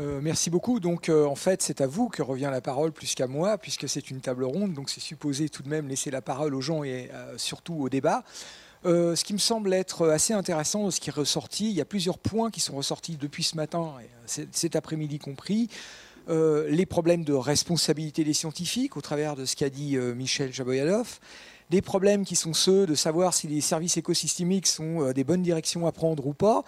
Euh, merci beaucoup. Donc, euh, en fait, c'est à vous que revient la parole plus qu'à moi, puisque c'est une table ronde. Donc, c'est supposé tout de même laisser la parole aux gens et euh, surtout au débat. ce qui me semble être assez intéressant ce qui est ressorti, il y a plusieurs points qui sont ressortis depuis ce matin, et cet après-midi compris. les problèmes de responsabilité des scientifiques au travers de ce qu'a dit Michel Jaboyadov, des problèmes qui sont ceux de savoir si les services écosystémiques sont des bonnes directions à prendre ou pas,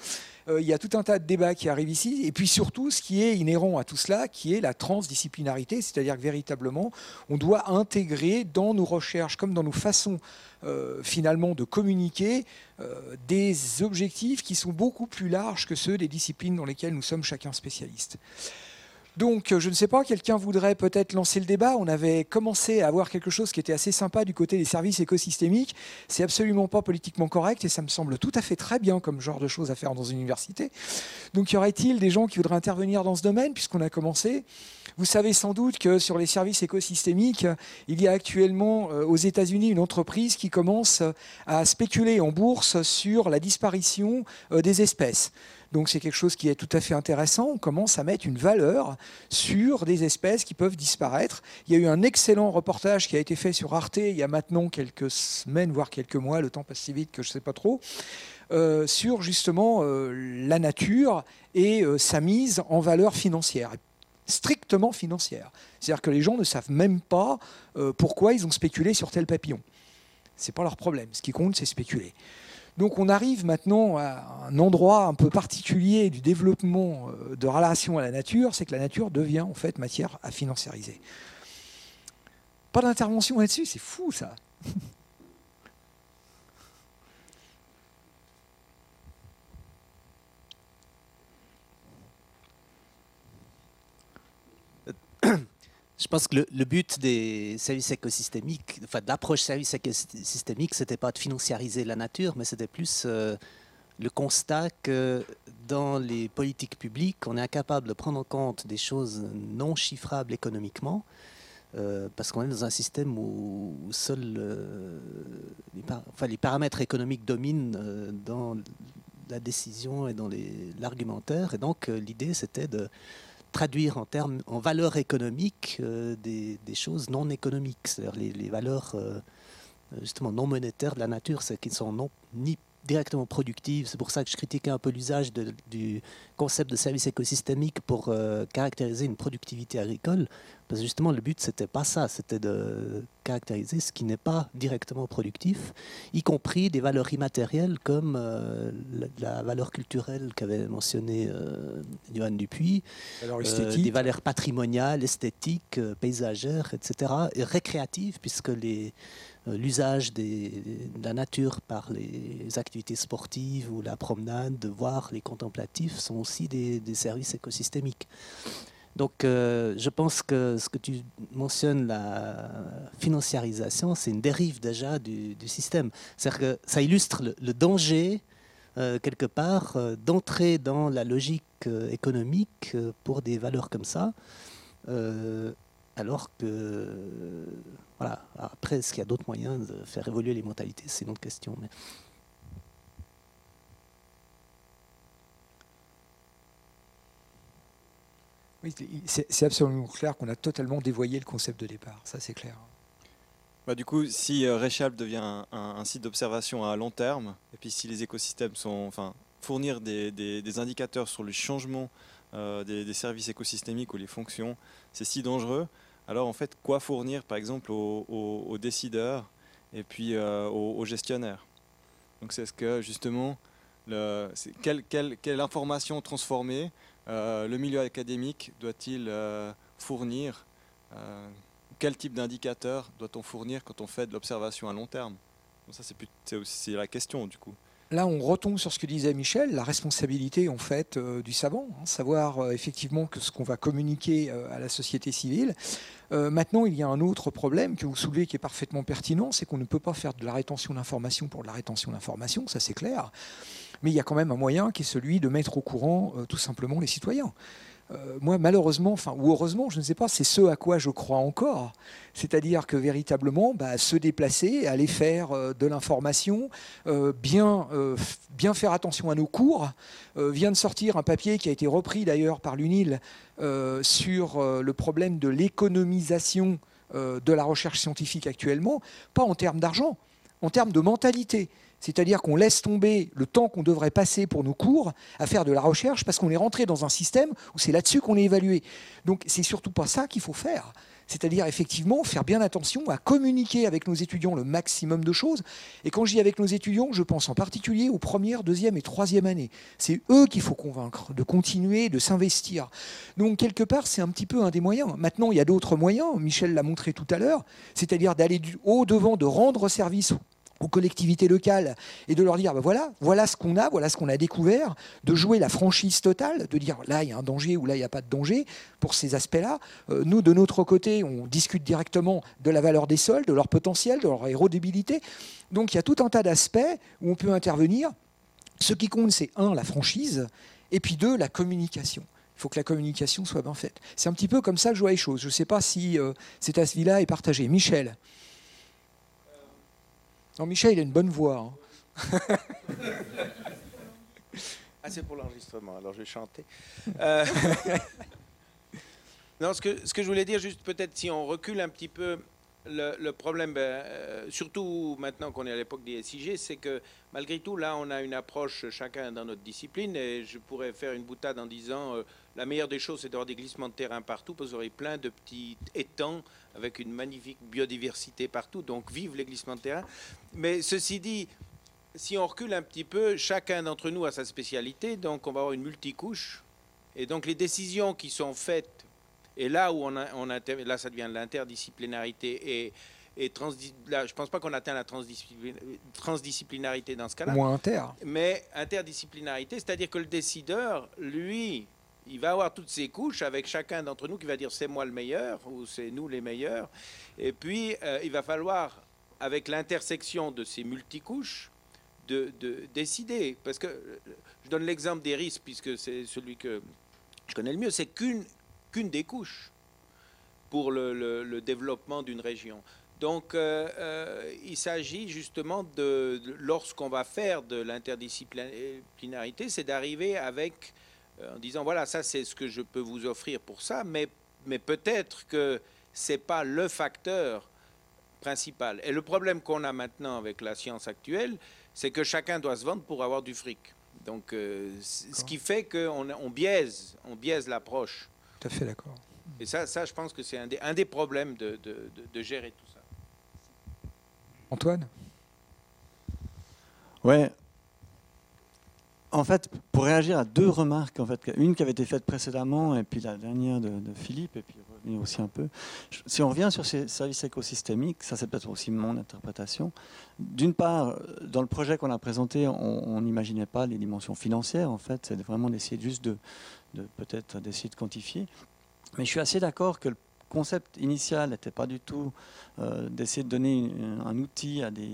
il y a tout un tas de débats qui arrivent ici. Et puis surtout, ce qui est inhérent à tout cela, qui est la transdisciplinarité, c'est-à-dire que véritablement, on doit intégrer dans nos recherches, comme dans nos façons euh, finalement de communiquer, euh, des objectifs qui sont beaucoup plus larges que ceux des disciplines dans lesquelles nous sommes chacun spécialiste. Donc, je ne sais pas, quelqu'un voudrait peut-être lancer le débat. On avait commencé à avoir quelque chose qui était assez sympa du côté des services écosystémiques. C'est absolument pas politiquement correct et ça me semble tout à fait très bien comme genre de choses à faire dans une université. Donc, y aurait-il des gens qui voudraient intervenir dans ce domaine puisqu'on a commencé? Vous savez sans doute que sur les services écosystémiques, il y a actuellement euh, aux États-Unis une entreprise qui commence à spéculer en bourse sur la disparition euh, des espèces. Donc c'est quelque chose qui est tout à fait intéressant. On commence à mettre une valeur sur des espèces qui peuvent disparaître. Il y a eu un excellent reportage qui a été fait sur Arte il y a maintenant quelques semaines, voire quelques mois, le temps passe si vite que je ne sais pas trop, euh, sur justement euh, la nature et euh, sa mise en valeur financière strictement financière. C'est-à-dire que les gens ne savent même pas pourquoi ils ont spéculé sur tel papillon. Ce n'est pas leur problème. Ce qui compte, c'est spéculer. Donc on arrive maintenant à un endroit un peu particulier du développement euh, de relation à la nature, c'est que la nature devient en fait matière à financiariser. Pas d'intervention là-dessus, c'est fou ça. Je pense que le, but des services écosystémiques, enfin de l'approche service écosystémique, c'était pas de financiariser la nature, mais c'était plus euh, le constat que dans les politiques publiques, on est incapable de prendre en compte des choses non chiffrables économiquement, euh, parce qu'on est dans un système où, seuls euh, enfin, les, paramètres économiques dominent dans la décision et dans l'argumentaire. Et donc l'idée, c'était de traduire en termes, en valeurs économiques euh, des, choses non économiques, c'est-à-dire les, valeurs euh, justement non monétaires de la nature, c'est qui ne sont non, ni directement productives. C'est pour ça que je critiquais un peu l'usage du concept de service écosystémique pour euh, caractériser une productivité agricole. Parce que justement, le but, c'était pas ça, c'était de caractériser ce qui n'est pas directement productif, y compris des valeurs immatérielles comme euh, la, valeur culturelle qu'avait mentionné euh, Johan Dupuis, des valeurs patrimoniales, esthétiques, paysagères, etc., et récréatives, puisque les l'usage de la nature par les activités sportives ou la promenade, voir les contemplatifs sont aussi des, services écosystémiques. Donc euh, je pense que ce que tu mentionnes, la financiarisation, c'est une dérive déjà du, système. C'est-à-dire que ça illustre le, danger, euh, quelque part, euh, d'entrer dans la logique économique pour des valeurs comme ça alors que, voilà, après, est-ce qu'il y a d'autres moyens de faire évoluer les mentalités? C'est une autre question. Mais... Oui, c'est absolument clair qu'on a totalement dévoyé le concept de départ, ça c'est clair. Bah, du coup, si euh, devient un, site d'observation à long terme, et puis si les écosystèmes sont, enfin, fournir des, indicateurs sur le changement euh, des, services écosystémiques ou les fonctions, c'est si dangereux, alors en fait, quoi fournir par exemple aux, décideurs et puis euh, aux, gestionnaires? Donc c'est ce que justement, le, quelle, information transformée euh, le milieu académique doit-il fournir Quel type d'indicateur doit-on fournir quand on fait de l'observation à long terme? Ça c'est la question du coup. Là, on retombe sur ce que disait Michel, la responsabilité en fait euh, du savant, hein, savoir euh, effectivement ce qu'on va communiquer euh, à la société civile. maintenant, il y a un autre problème que vous soulevez qui est parfaitement pertinent, c'est qu'on ne peut pas faire de la rétention d'informations pour de la rétention d'informations, ça c'est clair. mais il y a quand même un moyen qui est celui de mettre au courant tout simplement les citoyens. Euh, moi, malheureusement, enfin, ou heureusement, je ne sais pas, c'est ce à quoi je crois encore. C'est-à-dire que véritablement, bah, se déplacer, aller faire euh, de l'information, euh, bien, bien faire attention à nos cours. vient de sortir un papier qui a été repris d'ailleurs par l'UNIL sur le problème de l'économisation de la recherche scientifique actuellement, pas en termes d'argent, en termes de mentalité. C'est-à-dire qu'on laisse tomber le temps qu'on devrait passer pour nos cours à faire de la recherche parce qu'on est rentré dans un système où c'est là-dessus qu'on est évalué. Donc c'est surtout pas ça qu'il faut faire. C'est-à-dire effectivement faire bien attention à communiquer avec nos étudiants le maximum de choses. Et quand je dis avec nos étudiants, je pense en particulier aux premières, deuxième et troisième années. C'est eux qu'il faut convaincre de continuer, de s'investir. Donc quelque part, c'est un petit peu un des moyens. Maintenant, il y a d'autres moyens. Michel l'a montré tout à l'heure, c'est-à-dire d'aller au devant, de rendre service aux collectivités locales et de leur dire ben voilà, voilà ce qu'on a, voilà ce qu'on a découvert, de jouer la franchise totale, de dire là il y a un danger ou là il n'y a pas de danger pour ces aspects-là. Euh, nous, de notre côté, on discute directement de la valeur des sols, de leur potentiel, de leur aérodébilité. Donc il y a tout un tas d'aspects où on peut intervenir. Ce qui compte, c'est un, la franchise, et puis deux, la communication. Faut que la communication soit bien faite. C'est un petit peu comme ça que je vois les choses. Je ne sais pas si euh, cet avis-là est partagé. Michel non, Michel, il a une bonne voix. Hein. ah, c'est pour l'enregistrement, alors je vais chanter. Euh, non, ce que, ce que je voulais dire, juste peut-être si on recule un petit peu, le, problème, ben, euh, surtout maintenant qu'on est à l'époque des SIG, c'est que malgré tout, là, on a une approche chacun dans notre discipline, et je pourrais faire une boutade en disant euh, la meilleure des choses, c'est d'avoir des glissements de terrain partout, parce que vous aurez plein de petits étangs avec une magnifique biodiversité partout. Donc vive les glissements de terrain. Mais ceci dit, si on recule un petit peu, chacun d'entre nous a sa spécialité, donc on va avoir une multicouche. Et donc les décisions qui sont faites, et là où on, a, on là ça devient l'interdisciplinarité et, et là, je pense pas qu'on atteint la transdisciplinarité dans ce cas-là. Moins inter. Mais interdisciplinarité, c'est-à-dire que le décideur, lui, il va avoir toutes ces couches avec chacun d'entre nous qui va dire c'est moi le meilleur ou c'est nous les meilleurs. Et puis, euh, il va falloir, avec l'intersection de ces multicouches, de, de, décider. Parce que je donne l'exemple des risques, puisque c'est celui que je connais le mieux, c'est qu'une qu'une des couches pour le, développement d'une région. Donc, euh, euh, il s'agit justement de lorsqu'on va faire de l'interdisciplinarité, c'est d'arriver avec euh, en disant voilà, ça c'est ce que je peux vous offrir pour ça, mais, mais peut-être que ce n'est pas le facteur principal. Et le problème qu'on a maintenant avec la science actuelle, c'est que chacun doit se vendre pour avoir du fric. Donc, ce qui fait qu'on on biaise, on biaise l'approche. Tout à fait d'accord. Et ça, ça, je pense que c'est un des, un des problèmes de, de, de, gérer tout ça. Antoine? Ouais, en fait, pour réagir à deux remarques, en fait, une qui avait été faite précédemment et puis la dernière de, Philippe, et puis revenir aussi un peu. Si on revient sur ces services écosystémiques, ça c'est peut-être aussi mon interprétation. D'une part, dans le projet qu'on a présenté, on n'imaginait pas les dimensions financières. En fait, c'est vraiment d'essayer juste de, peut-être d'essayer de quantifier. Mais je suis assez d'accord que le concept initial n'était pas du tout euh, d'essayer de donner un outil à des,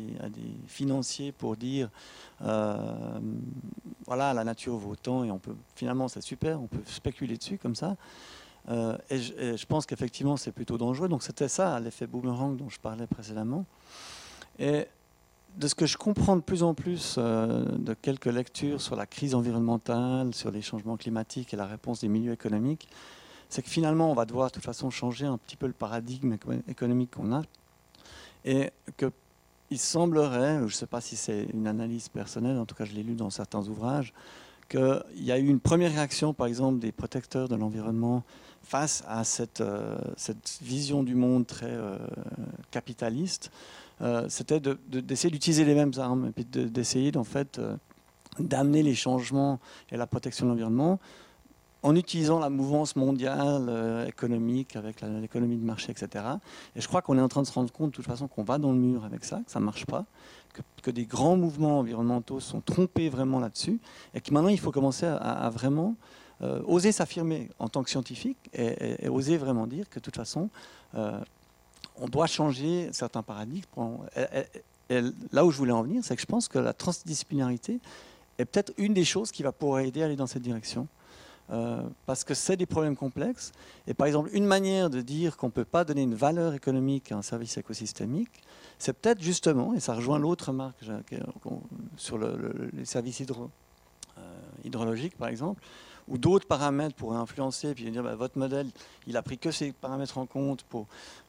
financiers pour dire euh, voilà, la nature vaut autant et on peut finalement c'est super, on peut spéculer dessus comme ça. Euh, et, je, pense qu'effectivement c'est plutôt dangereux. Donc c'était ça l'effet boomerang dont je parlais précédemment. Et de ce que je comprends de plus en plus de quelques lectures sur la crise environnementale, sur les changements climatiques et la réponse des milieux économiques, c'est que finalement, on va devoir de toute façon changer un petit peu le paradigme économique qu'on a. Et qu'il semblerait, je ne sais pas si c'est une analyse personnelle, en tout cas je l'ai lu dans certains ouvrages, qu'il y a eu une première réaction, par exemple, des protecteurs de l'environnement face à cette, euh, vision du monde très euh, capitaliste. Euh, c'était d'essayer d'utiliser les mêmes armes et d'essayer fait d'amener les changements et la protection de l'environnement en utilisant la mouvance mondiale euh, économique avec l'économie de marché, etc. Et je crois qu'on est en train de se rendre compte de toute façon qu'on va dans le mur avec ça, que ça ne marche pas, que, des grands mouvements environnementaux sont trompés vraiment là-dessus, et que maintenant il faut commencer à, vraiment euh, oser s'affirmer en tant que scientifique et, oser vraiment dire que de toute façon, euh, on doit changer certains paradigmes. Et, là où je voulais en venir, c'est que je pense que la transdisciplinarité est peut-être une des choses qui va pouvoir aider à aller dans cette direction. Euh, parce que c'est des problèmes complexes. Et par exemple, une manière de dire qu'on ne peut pas donner une valeur économique à un service écosystémique, c'est peut-être justement, et ça rejoint l'autre marque sur les services euh, hydrologiques par exemple, où d'autres paramètres pourraient influencer, puis dire bah, votre modèle, il a pris que ces paramètres en compte pour,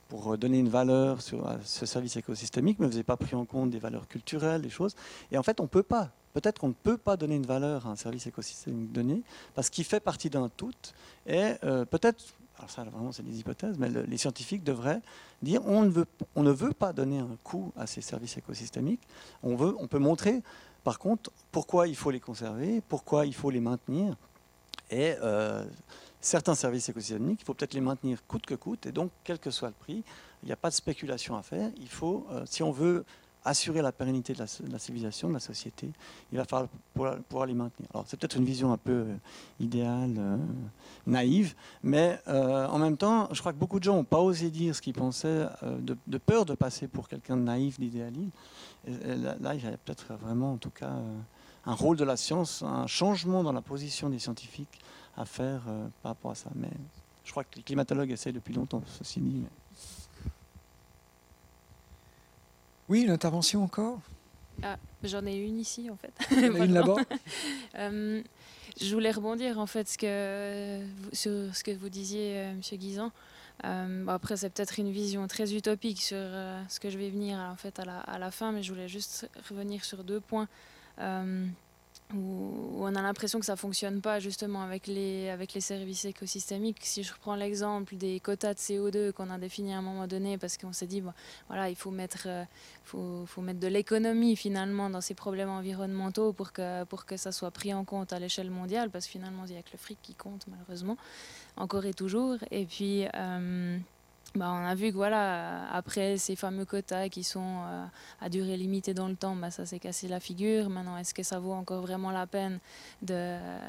pour donner une valeur sur ce service écosystémique, mais vous n'avez pas pris en compte des valeurs culturelles, des choses. Et en fait, on ne peut pas peut-être qu'on ne peut pas donner une valeur à un service écosystémique donné, parce qu'il fait partie d'un tout, et euh, peut-être, alors ça vraiment c'est des hypothèses, mais les scientifiques devraient dire on ne, veut, on ne veut pas donner un coût à ces services écosystémiques, on, veut, on peut montrer par contre pourquoi il faut les conserver, pourquoi il faut les maintenir, et euh, certains services écosystémiques, il faut peut-être les maintenir coûte que coûte, et donc quel que soit le prix, il n'y a pas de spéculation à faire, il faut, euh, si on veut assurer la pérennité de la, civilisation, de la société, il va falloir pouvoir, les maintenir. Alors c'est peut-être une vision un peu euh, idéale, euh, naïve, mais euh, en même temps, je crois que beaucoup de gens n'ont pas osé dire ce qu'ils pensaient de, peur de passer pour quelqu'un de naïf, d'idéaliste. là, il y a peut-être vraiment, en tout cas, un rôle de la science, un changement dans la position des scientifiques à faire par rapport à ça. Mais je crois que les climatologues essayent depuis longtemps, ceci dit. Oui, une intervention encore? Ah, J'en ai une ici en fait. une là-bas? Euh, Je voulais rebondir en fait ce que, sur ce que vous disiez, euh, Monsieur Guisan. Euh, après, c'est peut-être une vision très utopique sur ce que je vais venir en fait à la, à la, fin, mais je voulais juste revenir sur deux points où, on a l'impression que ça fonctionne pas justement avec les, avec les services écosystémiques. Si je reprends l'exemple des quotas de CO2 qu'on a définis à un moment donné, parce qu'on s'est dit, voilà, il faut mettre, euh, faut, faut mettre de l'économie finalement dans ces problèmes environnementaux pour que, pour que ça soit pris en compte à l'échelle mondiale, parce que finalement, il n'y a que le fric qui compte malheureusement, encore et toujours. Et puis... Euh, bah, on a vu que voilà, après ces fameux quotas qui sont euh, à durée limitée dans le temps, bah, ça s'est cassé la figure. Maintenant, est-ce que ça vaut encore vraiment la peine euh,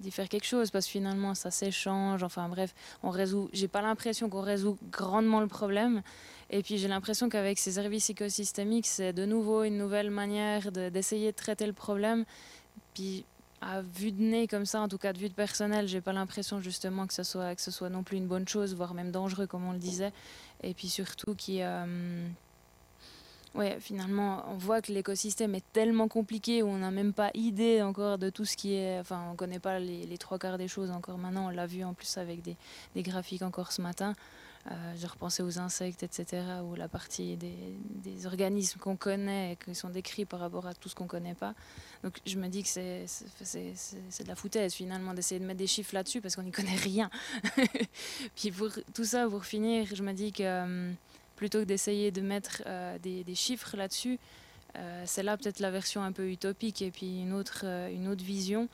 d'y faire quelque chose? Parce que finalement, ça s'échange. Enfin bref, on résout. J'ai pas l'impression qu'on résout grandement le problème. Et puis j'ai l'impression qu'avec ces services écosystémiques, c'est de nouveau une nouvelle manière d'essayer de, traiter le problème. Puis à vue de nez comme ça, en tout cas de vue de personnel, j'ai pas l'impression justement que ce soit que ce soit non plus une bonne chose, voire même dangereux comme on le disait. Et puis surtout qui euh, ouais, finalement, on voit que l'écosystème est tellement compliqué où on n'a même pas idée encore de tout ce qui est. Enfin, on connaît pas les, trois quarts des choses encore maintenant. On l'a vu en plus avec des graphiques encore ce matin. Euh, je repensais aux insectes, etc., ou la partie des, organismes qu'on connaît et qui sont décrits par rapport à tout ce qu'on ne connaît pas. Donc je me dis que c'est de la foutaise finalement d'essayer de mettre des chiffres là-dessus parce qu'on n'y connaît rien. Puis pour tout ça, pour finir, je me dis que euh, plutôt que d'essayer de mettre euh, des, chiffres là-dessus, c'est là peut-être la version un peu utopique et puis une autre, une autre vision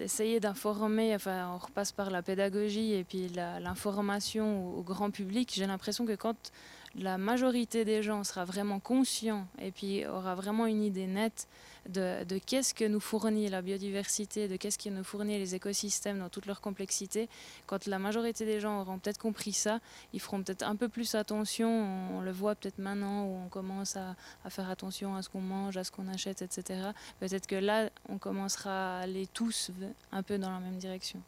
d'essayer d'informer, enfin on repasse par la pédagogie et puis l'information au, grand public, j'ai l'impression que quand la majorité des gens sera vraiment conscient et puis aura vraiment une idée nette de, qu'est-ce que nous fournit la biodiversité, de qu'est-ce que nous fournit les écosystèmes dans toute leur complexité. Quand la majorité des gens auront peut-être compris ça, ils feront peut-être un peu plus attention. On le voit peut-être maintenant où on commence à, faire attention à ce qu'on mange, à ce qu'on achète, etc. Peut-être que là, on commencera à aller tous un peu dans la même direction.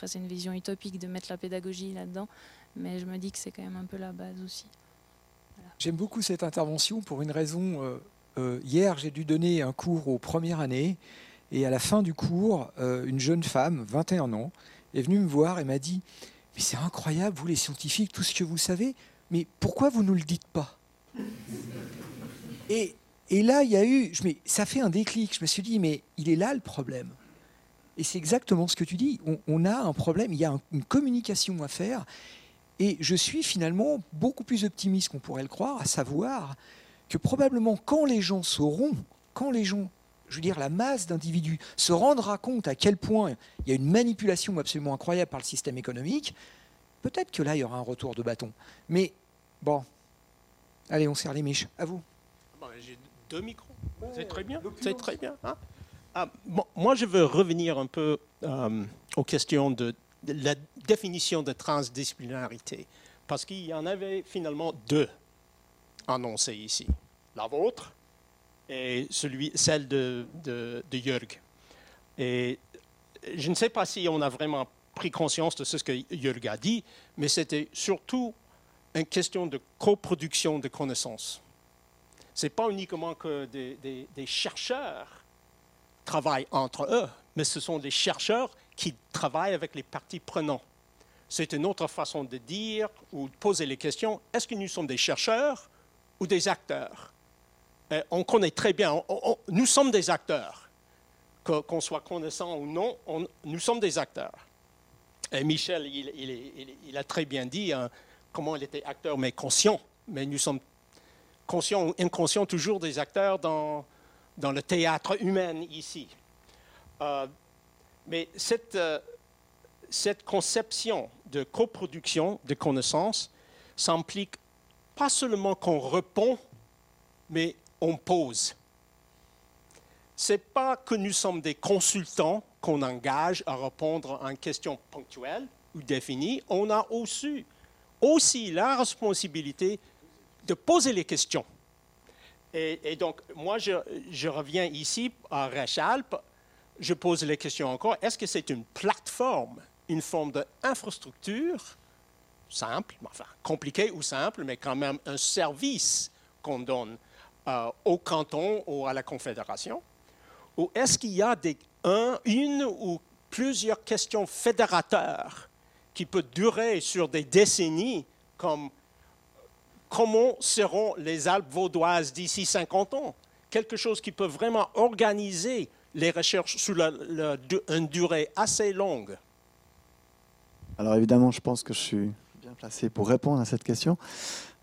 Après, c'est une vision utopique de mettre la pédagogie là-dedans, mais je me dis que c'est quand même un peu la base aussi. J'aime beaucoup cette intervention pour une raison euh, euh, hier, j'ai dû donner un cours aux premières années. Et à la fin du cours, euh, une jeune femme, 21 ans, est venue me voir et m'a dit Mais c'est incroyable, vous les scientifiques, tout ce que vous savez, mais pourquoi vous ne nous le dites pas? Et, et, là, il y a eu. Je, mais, ça fait un déclic. Je me suis dit Mais il est là le problème. Et c'est exactement ce que tu dis. On, a un problème, il y a une communication à faire. Et je suis finalement beaucoup plus optimiste qu'on pourrait le croire, à savoir que probablement quand les gens sauront, quand les gens, je veux dire la masse d'individus, se rendra compte à quel point il y a une manipulation absolument incroyable par le système économique, peut-être que là, il y aura un retour de bâton. Mais bon, allez, on serre les miches. À vous. Bah, j'ai deux micros. c'est très bien. C'est très bien. Hein. Ah, moi, je veux revenir un peu euh, aux questions de, de, la définition de transdisciplinarité, parce qu'il y en avait finalement deux annoncé ici. La vôtre et celui, celle de, de. Et je ne sais pas si on a vraiment pris conscience de ce que Jörg a dit, mais c'était surtout une question de coproduction de connaissances. Ce n'est pas uniquement que des, chercheurs travaillent entre eux, mais ce sont des chercheurs qui travaillent avec les parties prenantes. C'est une autre façon de dire ou de poser les questions, est-ce que nous sommes des chercheurs ou des acteurs? Euh, On connaît très bien, nous sommes des acteurs. Qu'on soit connaissant ou non, on, nous sommes des acteurs. Et Michel, il, a très bien dit hein, comment il était acteur, mais conscient. Mais nous sommes conscients ou inconscients toujours des acteurs dans, dans le théâtre humain ici. Euh, mais cette, euh, cette conception de coproduction de connaissances s'implique pas seulement qu'on répond, mais on pose. Ce n'est pas que nous sommes des consultants qu'on engage à répondre à une question ponctuelle ou définie. On a aussi, aussi la responsabilité de poser les questions. Et, donc, moi, je, reviens ici à Rechalp. Je pose les questions encore. Est-ce que c'est une plateforme, une forme d'infrastructure? Simple, enfin compliqué ou simple, mais quand même un service qu'on donne euh, au canton ou à la confédération? Ou est-ce qu'il y a une ou plusieurs questions fédérateurs qui peuvent durer sur des décennies, comme comment seront les Alpes vaudoises d'ici 50 ans? Quelque chose qui peut vraiment organiser les recherches sur la, une durée assez longue. Alors évidemment, je pense que je suis bien placé pour répondre à cette question.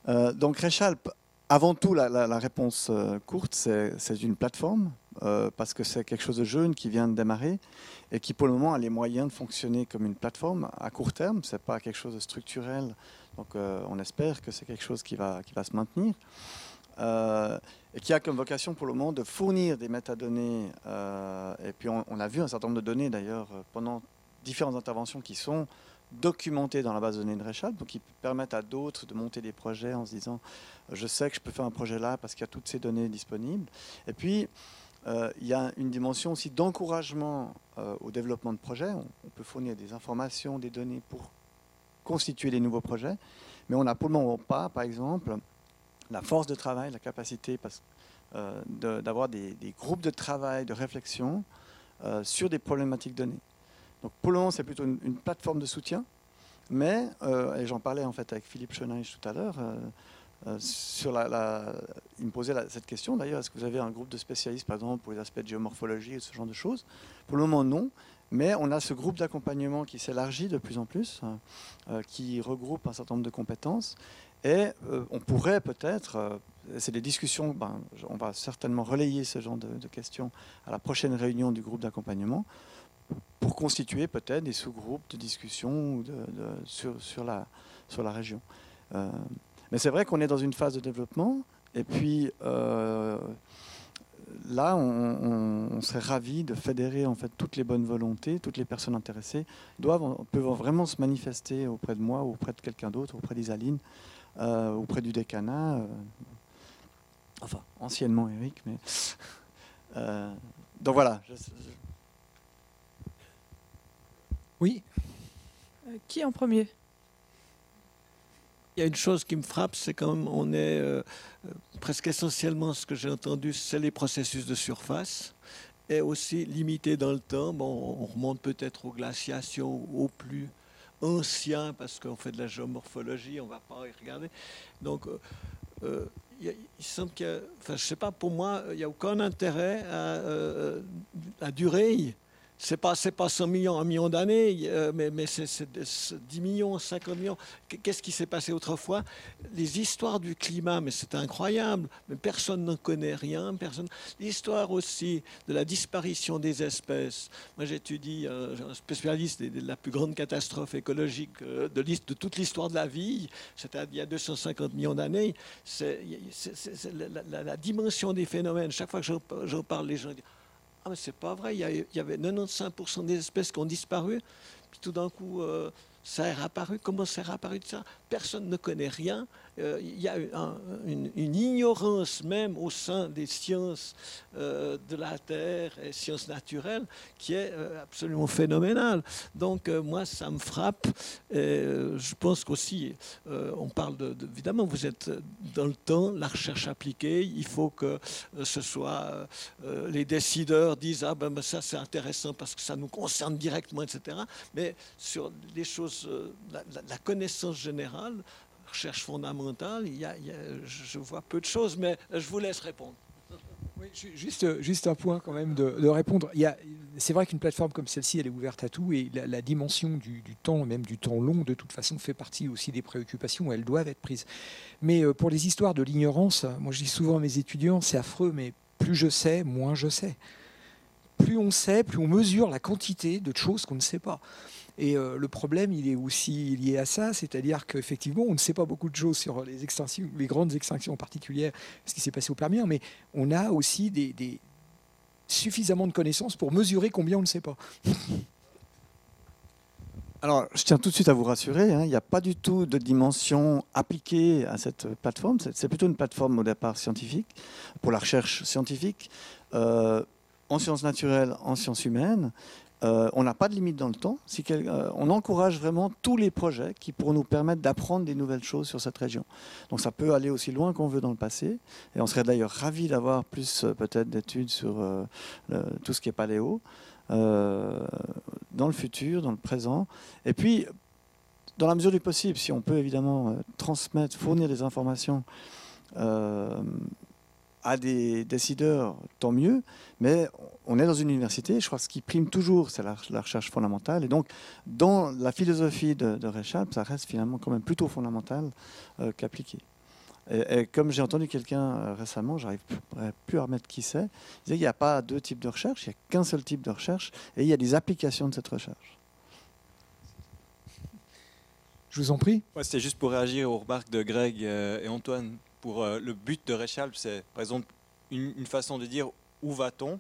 Euh, donc Rechalp, avant tout, la, réponse euh, courte, c'est une plateforme, euh, parce que c'est quelque chose de jeune qui vient de démarrer et qui pour le moment a les moyens de fonctionner comme une plateforme à court terme. Ce n'est pas quelque chose de structurel, donc on espère que c'est quelque chose qui va se maintenir. Euh, et qui a comme vocation pour le moment de fournir des métadonnées. et puis on, a vu un certain nombre de données d'ailleurs pendant différentes interventions qui sont documentés dans la base de données de Rechalp, donc qui permettent à d'autres de monter des projets en se disant je sais que je peux faire un projet là parce qu'il y a toutes ces données disponibles. Et puis euh, il y a une dimension aussi d'encouragement euh, au développement de projets. On, on, peut fournir des informations, des données pour constituer des nouveaux projets, mais on n'a pour le moment pas, par exemple, la force de travail, la capacité euh, d'avoir des, groupes de travail, de réflexion sur des problématiques données. Donc pour le moment, c'est plutôt une, plateforme de soutien, mais, euh, et j'en parlais en fait avec Philippe Chenage tout à l'heure, euh, euh, sur la, il me posait cette question d'ailleurs, est-ce que vous avez un groupe de spécialistes par exemple pour les aspects de géomorphologie et ce genre de choses? Pour le moment, non. Mais on a ce groupe d'accompagnement qui s'élargit de plus en plus, qui regroupe un certain nombre de compétences. Et on pourrait peut-être, c'est des discussions, ben, on va certainement relayer ce genre de, questions à la prochaine réunion du groupe d'accompagnement, pour constituer peut-être des sous-groupes de discussion sur, la, région. Euh, mais c'est vrai qu'on est dans une phase de développement, et puis euh, là, on, on, on, serait ravi de fédérer en fait toutes les bonnes volontés, toutes les personnes intéressées doivent, peuvent vraiment se manifester auprès de moi, ou auprès de quelqu'un d'autre, auprès d'Isaline, euh, auprès du décanat, euh, enfin anciennement Eric, mais euh, donc voilà. Je, je, oui. Euh, qui en premier? Il y a une chose qui me frappe, c'est quand même, on est euh, presque essentiellement, ce que j'ai entendu, c'est les processus de surface et aussi limité dans le temps. Bon, on remonte peut-être aux glaciations, au plus ancien, parce qu'on fait de la géomorphologie, on ne va pas y regarder. Donc, euh, il, il, semble a, enfin, je sais pas, pour moi, il n'y a aucun intérêt à, euh, à durer c'est pas c'est pas 100 millions, un million d'années, euh, mais, mais c'est 10 millions, 50 millions. Qu'est-ce qui s'est passé autrefois? Les histoires du climat, mais c'est incroyable. Mais personne n'en connaît rien. Personne. L'histoire aussi de la disparition des espèces. Moi, j'étudie euh, un spécialiste de, la plus grande catastrophe écologique euh, de, de toute l'histoire de la vie. C'était il y a 250 millions d'années. C'est la, la, la, dimension des phénomènes. Chaque fois que j'en parle, les gens disent ah, mais c'est pas vrai, il y, avait 95% des espèces qui ont disparu, puis tout d'un coup, euh, ça est apparu. Comment c'est apparu de ça? Personne ne connaît rien. Euh, il y a une, ignorance même au sein des sciences euh, de la Terre et sciences naturelles qui est euh, absolument phénoménale. Donc moi, ça me frappe. Je pense qu'aussi, on parle de, Évidemment, vous êtes dans le temps, la recherche appliquée, il faut que ce soit... les décideurs disent, ah ben, ben ça c'est intéressant parce que ça nous concerne directement, etc. Mais sur les choses, la connaissance générale, recherche fondamentale, il y a, je vois peu de choses, mais je vous laisse répondre. juste, juste un point quand même de, répondre. C'est vrai qu'une plateforme comme celle-ci, elle est ouverte à tout et la, dimension du, temps, même du temps long, de toute façon, fait partie aussi des préoccupations. Elles doivent être prises. Mais euh, pour les histoires de l'ignorance, moi je dis souvent à mes étudiants, c'est affreux, mais plus je sais, moins je sais. Plus on sait, plus on mesure la quantité de choses qu'on ne sait pas. Et euh, le problème, il est aussi lié à ça, c'est-à-dire qu'effectivement, on ne sait pas beaucoup de choses sur les extinctions, les grandes extinctions en particulier, ce qui s'est passé au Permien, mais on a aussi suffisamment de connaissances pour mesurer combien on ne sait pas. Alors, je tiens tout de suite à vous rassurer, hein, il n'y a pas du tout de dimension appliquée à cette plateforme. C'est plutôt une plateforme au départ scientifique, pour la recherche scientifique, euh, en sciences naturelles, en sciences humaines, euh, on n'a pas de limite dans le temps. Euh, on encourage vraiment tous les projets qui pourront nous permettre d'apprendre des nouvelles choses sur cette région. Donc ça peut aller aussi loin qu'on veut dans le passé. Et on serait d'ailleurs ravis d'avoir plus euh, peut-être d'études sur tout ce qui est paléo dans le futur, dans le présent. Et puis, dans la mesure du possible, si on peut évidemment transmettre, fournir des informations à des décideurs, tant mieux. Mais on est dans une université, je crois que ce qui prime toujours, c'est la, recherche fondamentale. Et donc, dans la philosophie de, de ça reste finalement quand même plutôt fondamental euh, qu'appliqué. Et, comme j'ai entendu quelqu'un euh, récemment, j'arrive plus à remettre qui c'est, il disait qu'il n'y a pas deux types de recherche, il n'y a qu'un seul type de recherche, et il y a des applications de cette recherche. Je vous en prie. C'était juste pour réagir aux remarques de Greg euh, et Antoine euh, le but de Rechalp, c'est par exemple une, façon de dire où va-t-on,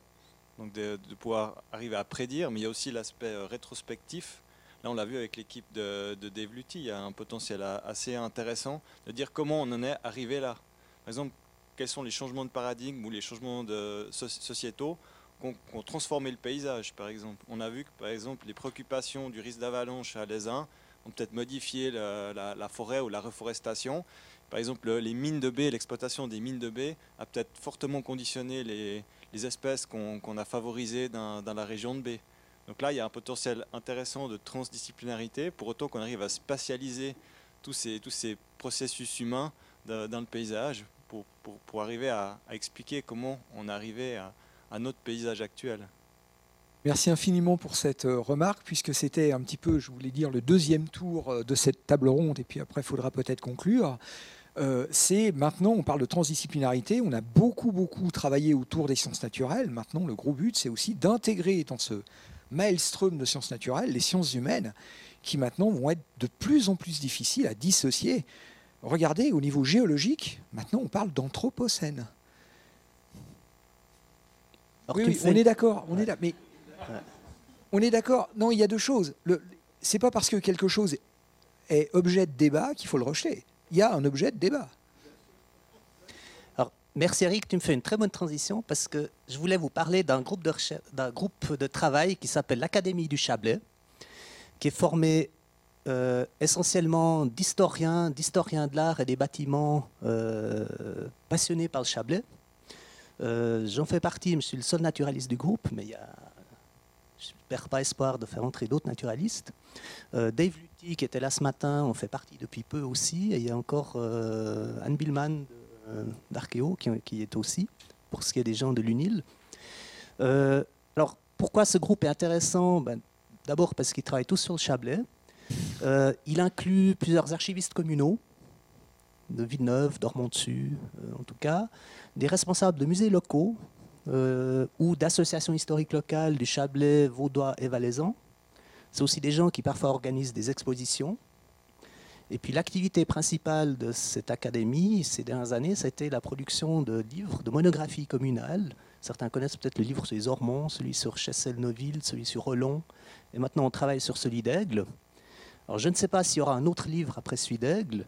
donc de, pouvoir arriver à prédire, mais il y a aussi l'aspect euh, rétrospectif. Là, on l'a vu avec l'équipe de, de Dave Lutti, il y a un potentiel assez intéressant de dire comment on en est arrivé là. Par exemple, quels sont les changements de paradigme ou les changements sociétaux qui ont, transformé le paysage, par exemple? On a vu que, par exemple, les préoccupations du risque d'avalanche à l'Aisin ont peut-être modifié la, forêt ou la reforestation. Par exemple, les mines de l'exploitation des mines de baie a peut-être fortement conditionné les, espèces qu'on a favorisées dans, la région de baie. Donc là, il y a un potentiel intéressant de transdisciplinarité, pour autant qu'on arrive à spatialiser tous ces, processus humains dans le paysage pour, arriver à, expliquer comment on arrivé à, à notre paysage actuel. Merci infiniment pour cette euh, remarque, puisque c'était un petit peu, je voulais dire, le deuxième tour euh, de cette table ronde, et puis après, il faudra peut-être conclure. Euh, c'est maintenant, on parle de transdisciplinarité, on a beaucoup, beaucoup travaillé autour des sciences naturelles. Maintenant, le gros but, c'est aussi d'intégrer dans ce maelstrom de sciences naturelles les sciences humaines, qui maintenant vont être de plus en plus difficiles à dissocier. Regardez, au niveau géologique, maintenant, on parle d'anthropocène. Oui, on est d'accord, on est là, mais on est d'accord. Non, il y a deux choses. Ce n'est pas parce que quelque chose est objet de débat qu'il faut le rejeter il y a un objet de débat. Alors, merci Eric, tu me fais une très bonne transition parce que je voulais vous parler d'un groupe de, d'un groupe de travail qui s'appelle l'Académie du Chablais, qui est formé euh, essentiellement d'historiens, d'historiens de l'art et des bâtiments euh, passionnés par le Chablais. Euh, j'en fais partie, je suis le seul naturaliste du groupe, mais il y a je ne perds pas espoir de faire entrer d'autres naturalistes. Euh, Dave Lutti, qui était là ce matin, on fait partie depuis peu aussi. Et il y a encore euh, Anne Billman euh, d'Archéo qui, est aussi, pour ce qui est des gens de l'UNIL. alors, pourquoi ce groupe est intéressant? Ben, D'abord parce qu'ils travaillent tous sur le Chablais. il inclut plusieurs archivistes communaux, de Villeneuve, d'Ormont-Dessus, en tout cas, des responsables de musées locaux, euh, ou d'associations historiques locales du Chablais, Vaudois et Valaisan. C'est aussi des gens qui parfois organisent des expositions. Et puis l'activité principale de cette académie ces dernières années, c'était la production de livres, de monographies communales. Certains connaissent peut-être le livre sur les Ormonts, celui sur Chessel-Noville, celui sur Relon. Et maintenant, on travaille sur celui d'Aigle. Alors, je ne sais pas s'il y aura un autre livre après celui d'Aigle,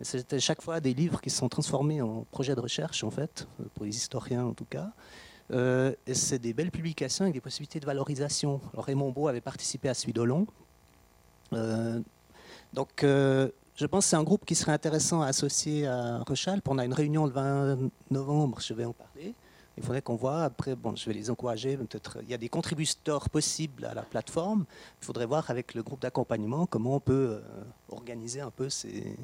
C'était chaque fois des livres qui se sont transformés en projets de recherche, en fait, pour les historiens en tout cas. Euh, c'est des belles publications avec des possibilités de valorisation. Raymond Beau avait participé à celui. Euh, donc, euh, je pense que c'est un groupe qui serait intéressant à associer à Rechalp. On a une réunion le 20 novembre, je vais en parler. Il faudrait qu'on voit. Après, bon, je vais les encourager. Il y a des contributeurs possibles à la plateforme. Il faudrait voir avec le groupe d'accompagnement comment on peut organiser un peu ces,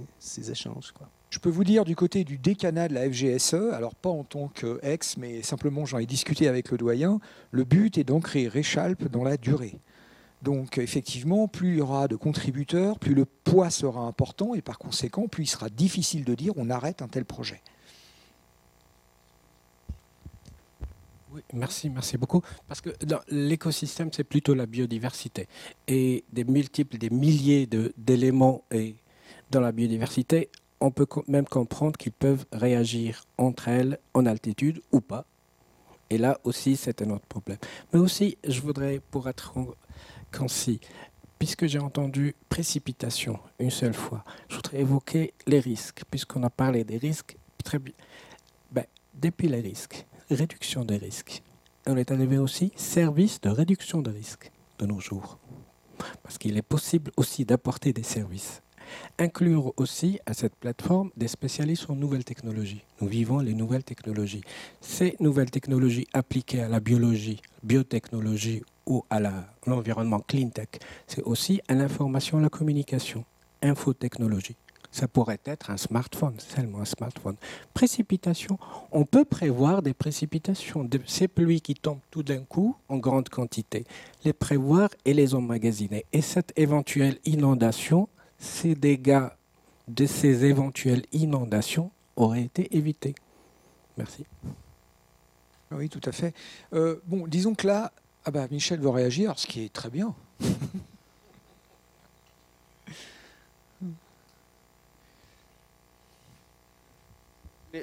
échanges. Je peux vous dire du côté du décanat de la FGSE, alors pas en tant qu'ex, mais simplement j'en ai discuté avec le doyen, le but est d'ancrer Réchalp dans la durée. Donc effectivement, plus il y aura de contributeurs, plus le poids sera important et par conséquent, plus il sera difficile de dire on arrête un tel projet. Merci, merci beaucoup. Parce que l'écosystème, c'est plutôt la biodiversité. Et des multiples, des milliers d'éléments dans la biodiversité, on peut même comprendre qu'ils peuvent réagir entre elles en altitude ou pas. Et là aussi, c'est un autre problème. Mais aussi, je voudrais, pour être concis, puisque j'ai entendu précipitation une seule fois, je voudrais évoquer les risques, puisqu'on a parlé des risques. Très bien. Depuis les risques, réduction des risques, on est arrivé aussi service de réduction de risques de nos jours. Parce qu'il est possible aussi d'apporter des services inclure aussi à cette plateforme des spécialistes en nouvelles technologies. Nous vivons les nouvelles technologies. Ces nouvelles technologies appliquées à la biologie, biotechnologie ou à l'environnement clean tech, c'est aussi à l'information, à la communication, infotechnologie. Ça pourrait être un smartphone, seulement un smartphone. Précipitation, on peut prévoir des précipitations, ces pluies qui tombent tout d'un coup en grande quantité, les prévoir et les emmagasiner. Et cette éventuelle inondation ces dégâts de ces éventuelles inondations auraient été évités. Merci. Oui, tout à fait. Euh, bon, disons que là, ah bah, Michel veut réagir, ce qui est très bien.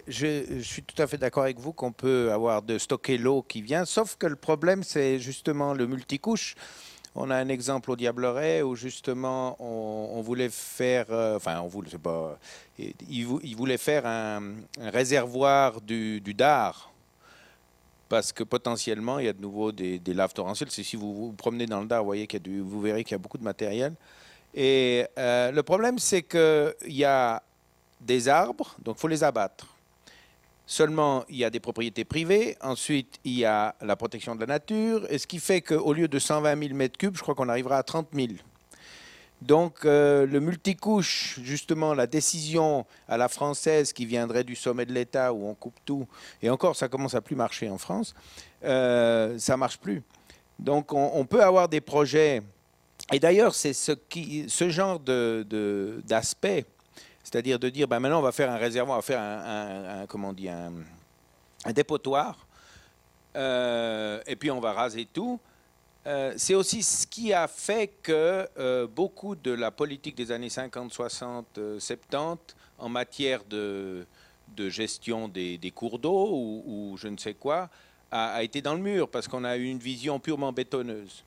Je, je, suis tout à fait d'accord avec vous qu'on peut avoir de stocker l'eau qui vient, sauf que le problème, c'est justement le multicouche. On a un exemple au Diableret où justement on, voulait faire, euh, enfin on voulait, il, voulait faire un, réservoir du, Dard parce que potentiellement il y a de nouveau des, laves torrentielles. Si vous vous promenez dans le Dard, vous, voyez qu'il y a vous verrez qu'il y a beaucoup de matériel. Et euh, le problème c'est qu'il y a des arbres, donc il faut les abattre. Seulement, il y a des propriétés privées. Ensuite, il y a la protection de la nature. Et ce qui fait qu'au lieu de 120 000 mètres cubes, je crois qu'on arrivera à 30 000. Donc, euh, le multicouche, justement, la décision à la française qui viendrait du sommet de l'État où on coupe tout, et encore, ça commence à plus marcher en France, euh, ça marche plus. Donc, on, peut avoir des projets. Et d'ailleurs, c'est ce genre d'aspect de, c'est-à-dire de dire, ben maintenant on va faire un réservoir, on va faire un, comment on dit, un, dépotoir, euh, et puis on va raser tout. Euh, c'est aussi ce qui a fait que euh, beaucoup de la politique des années 50, 60, 70 en matière de, gestion des, cours d'eau ou, je ne sais quoi a été dans le mur parce qu'on a eu une vision purement bétonneuse.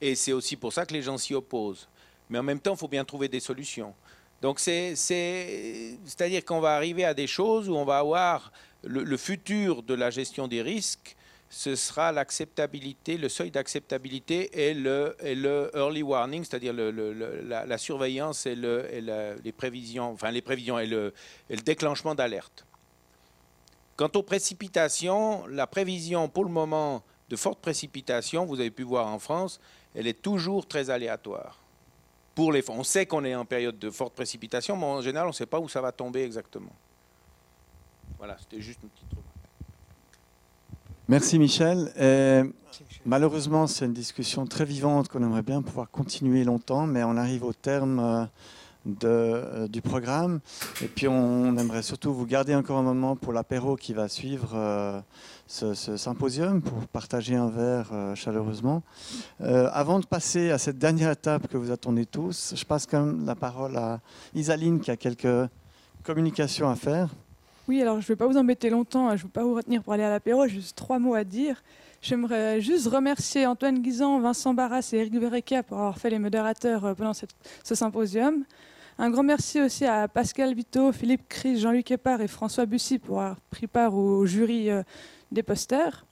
Et c'est aussi pour ça que les gens s'y opposent. Mais en même temps, il faut bien trouver des solutions. Donc c'est-à-dire qu'on va arriver à des choses où on va avoir le, futur de la gestion des risques, ce sera l'acceptabilité, le seuil d'acceptabilité et le, early warning, c'est-à-dire la, surveillance et, les prévisions, et le déclenchement d'alerte. Quant aux précipitations, la prévision pour le moment de fortes précipitations, vous avez pu voir en France, elle est toujours très aléatoire pour les On sait qu'on est en période de forte précipitation, mais en général, on ne sait pas où ça va tomber exactement. Voilà, c'était juste une petite remarque. Merci Michel. Euh, malheureusement, c'est une discussion très vivante qu'on aimerait bien pouvoir continuer longtemps, mais on arrive au terme euh, de, euh, du programme. Et puis on aimerait surtout vous garder encore un moment pour l'apéro qui va suivre ce, symposium pour partager un verre euh, chaleureusement. Euh, avant de passer à cette dernière étape que vous attendez tous, je passe quand même la parole à Isaline qui a quelques communications à faire. Oui, alors je ne vais pas vous embêter longtemps, hein. je ne vais pas vous retenir pour aller à l'apéro, j'ai juste trois mots à dire. J'aimerais juste remercier Antoine Guisan, Vincent Barras et Eric Verreca pour avoir fait les modérateurs euh, pendant ce symposium Un grand merci aussi à Pascal Vito, Philippe Cris, Jean-Luc Epard et François Bussy pour avoir pris part au jury des posters.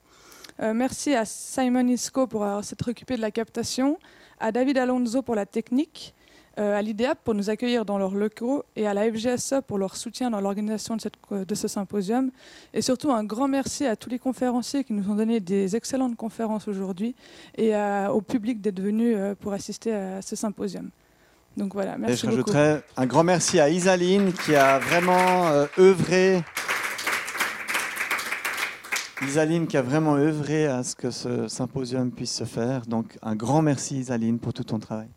Euh, merci à Simon Isco pour avoir s'être occupé de la captation, à David Alonso pour la technique, euh, à l'IDEAP pour nous accueillir dans leurs locaux et à la FGSE pour leur soutien dans l'organisation de, ce symposium. Et surtout un grand merci à tous les conférenciers qui nous ont donné des excellentes conférences aujourd'hui et à- au public d'être venu euh, pour assister à ce symposium. Donc voilà, Et merci je beaucoup. rajouterais un grand merci à Isaline qui a vraiment euh, œuvré. Isaline qui a vraiment œuvré à ce que ce symposium puisse se faire. Donc un grand merci Isaline pour tout ton travail.